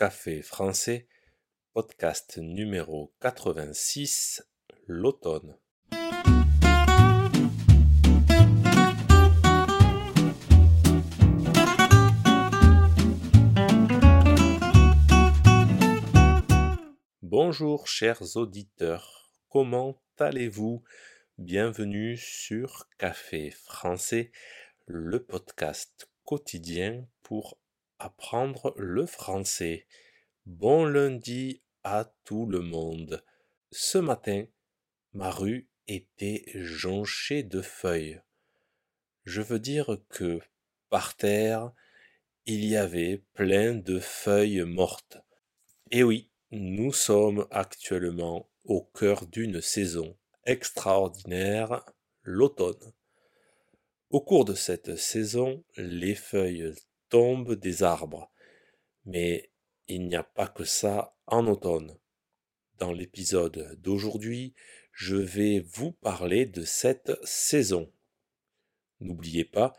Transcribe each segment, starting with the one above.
Café français, podcast numéro 86, l'automne. Bonjour chers auditeurs, comment allez-vous? Bienvenue sur Café français, le podcast quotidien pour apprendre le français. Bon lundi à tout le monde. Ce matin, ma rue était jonchée de feuilles. Je veux dire que par terre, il y avait plein de feuilles mortes. Et oui, nous sommes actuellement au cœur d'une saison extraordinaire, l'automne. Au cours de cette saison, les feuilles tombent des arbres. Mais il n'y a pas que ça en automne. Dans l'épisode d'aujourd'hui, je vais vous parler de cette saison. N'oubliez pas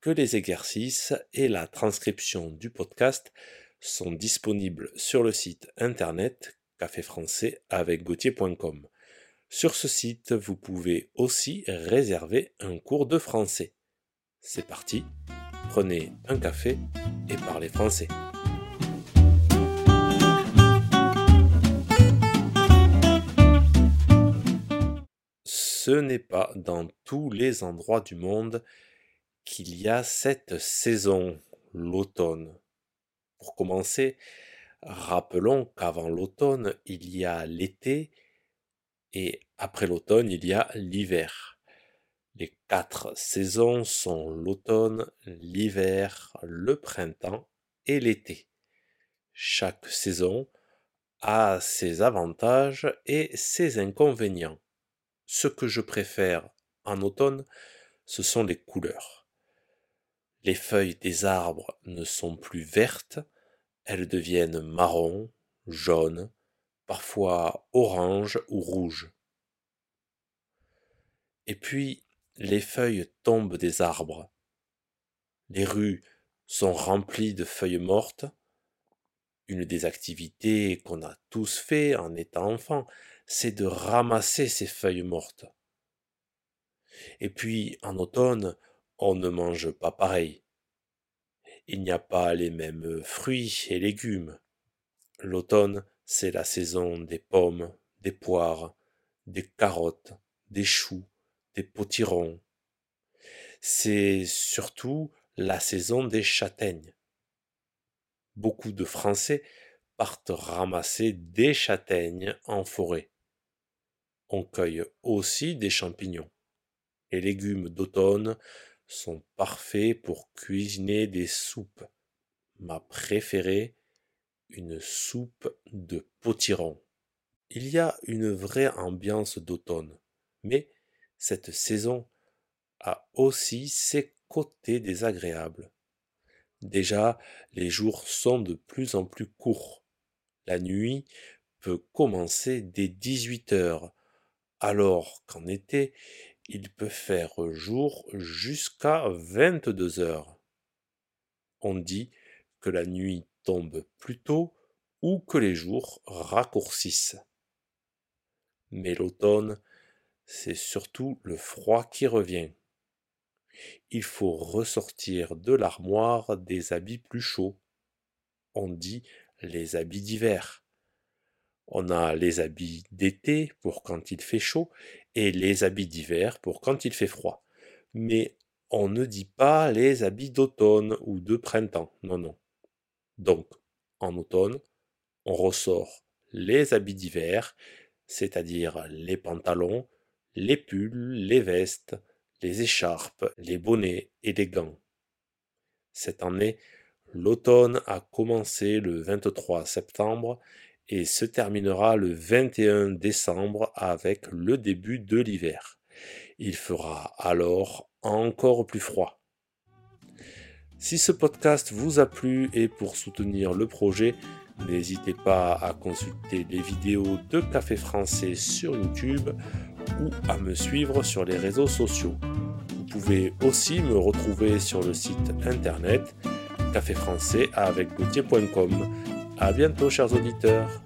que les exercices et la transcription du podcast sont disponibles sur le site internet café français avec gauthier.com. Sur ce site, vous pouvez aussi réserver un cours de français. C'est parti prenez un café et parlez français. Ce n'est pas dans tous les endroits du monde qu'il y a cette saison, l'automne. Pour commencer, rappelons qu'avant l'automne, il y a l'été et après l'automne, il y a l'hiver. Les quatre saisons sont l'automne, l'hiver, le printemps et l'été. Chaque saison a ses avantages et ses inconvénients. Ce que je préfère en automne, ce sont les couleurs. Les feuilles des arbres ne sont plus vertes, elles deviennent marron, jaune, parfois orange ou rouge. Et puis, les feuilles tombent des arbres. Les rues sont remplies de feuilles mortes. Une des activités qu'on a tous fait en étant enfant, c'est de ramasser ces feuilles mortes. Et puis, en automne, on ne mange pas pareil. Il n'y a pas les mêmes fruits et légumes. L'automne, c'est la saison des pommes, des poires, des carottes, des choux, potirons. C'est surtout la saison des châtaignes. Beaucoup de Français partent ramasser des châtaignes en forêt. On cueille aussi des champignons. Les légumes d'automne sont parfaits pour cuisiner des soupes. Ma préférée, une soupe de potiron. Il y a une vraie ambiance d'automne, mais cette saison a aussi ses côtés désagréables. Déjà, les jours sont de plus en plus courts. La nuit peut commencer dès 18 heures, alors qu'en été, il peut faire jour jusqu'à 22 heures. On dit que la nuit tombe plus tôt ou que les jours raccourcissent. Mais l'automne c'est surtout le froid qui revient. Il faut ressortir de l'armoire des habits plus chauds. On dit les habits d'hiver. On a les habits d'été pour quand il fait chaud et les habits d'hiver pour quand il fait froid. Mais on ne dit pas les habits d'automne ou de printemps. Non, non. Donc, en automne, on ressort les habits d'hiver, c'est-à-dire les pantalons, les pulls, les vestes, les écharpes, les bonnets et les gants. Cette année, l'automne a commencé le 23 septembre et se terminera le 21 décembre avec le début de l'hiver. Il fera alors encore plus froid. Si ce podcast vous a plu et pour soutenir le projet, n'hésitez pas à consulter les vidéos de Café Français sur YouTube ou à me suivre sur les réseaux sociaux. Vous pouvez aussi me retrouver sur le site internet café français avec À bientôt, chers auditeurs.